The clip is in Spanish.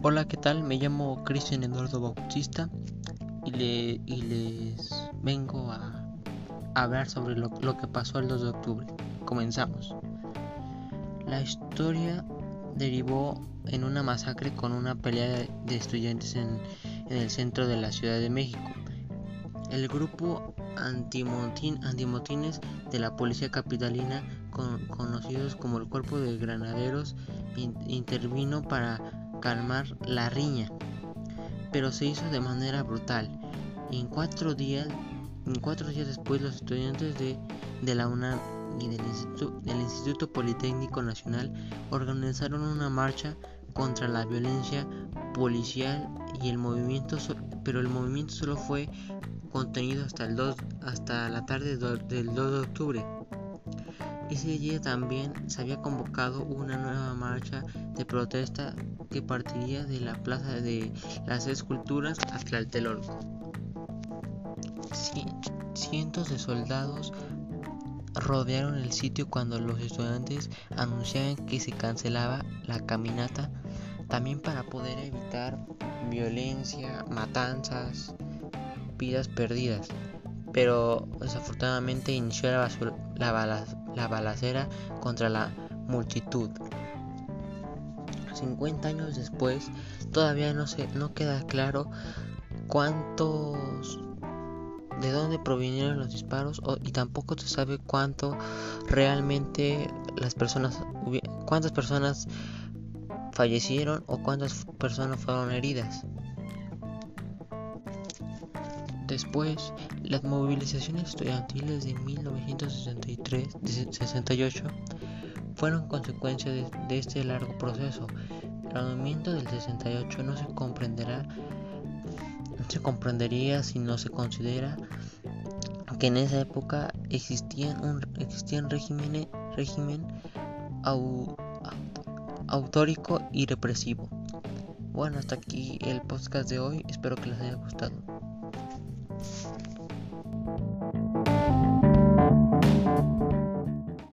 Hola, ¿qué tal? Me llamo Cristian Eduardo Bautista y, le, y les vengo a, hablar sobre lo, que pasó el 2 de octubre. Comenzamos. La historia derivó en una masacre con una pelea de, estudiantes en, el centro de la Ciudad de México. El grupo antimotines de la policía capitalina, conocidos como el Cuerpo de Granaderos, intervino para calmar la riña, pero se hizo de manera brutal. en cuatro días, en cuatro días después, los estudiantes de, de la UNAM y del Instituto, del Instituto Politécnico Nacional organizaron una marcha contra la violencia policial y el movimiento, pero el movimiento solo fue contenido hasta el 2, hasta la tarde del 2 de octubre. Ese día también se había convocado una nueva marcha de protesta que partiría de la plaza de las esculturas hasta el Tlatelolco. Cientos de soldados rodearon el sitio cuando los estudiantes anunciaban que se cancelaba la caminata, también para poder evitar violencia, matanzas, vidas perdidas pero desafortunadamente inició la, la, balacera contra la multitud. 50 años después, todavía no, se, no queda claro cuántos de dónde provinieron los disparos y tampoco se sabe cuánto realmente las personas cuántas personas fallecieron o cuántas personas fueron heridas. Después, las movilizaciones estudiantiles de 1963-68 fueron consecuencia de, este largo proceso. El movimiento del 68 no se comprenderá no se comprendería si no se considera que en esa época existían un régimen autórico y represivo. Bueno, hasta aquí el podcast de hoy. Espero que les haya gustado.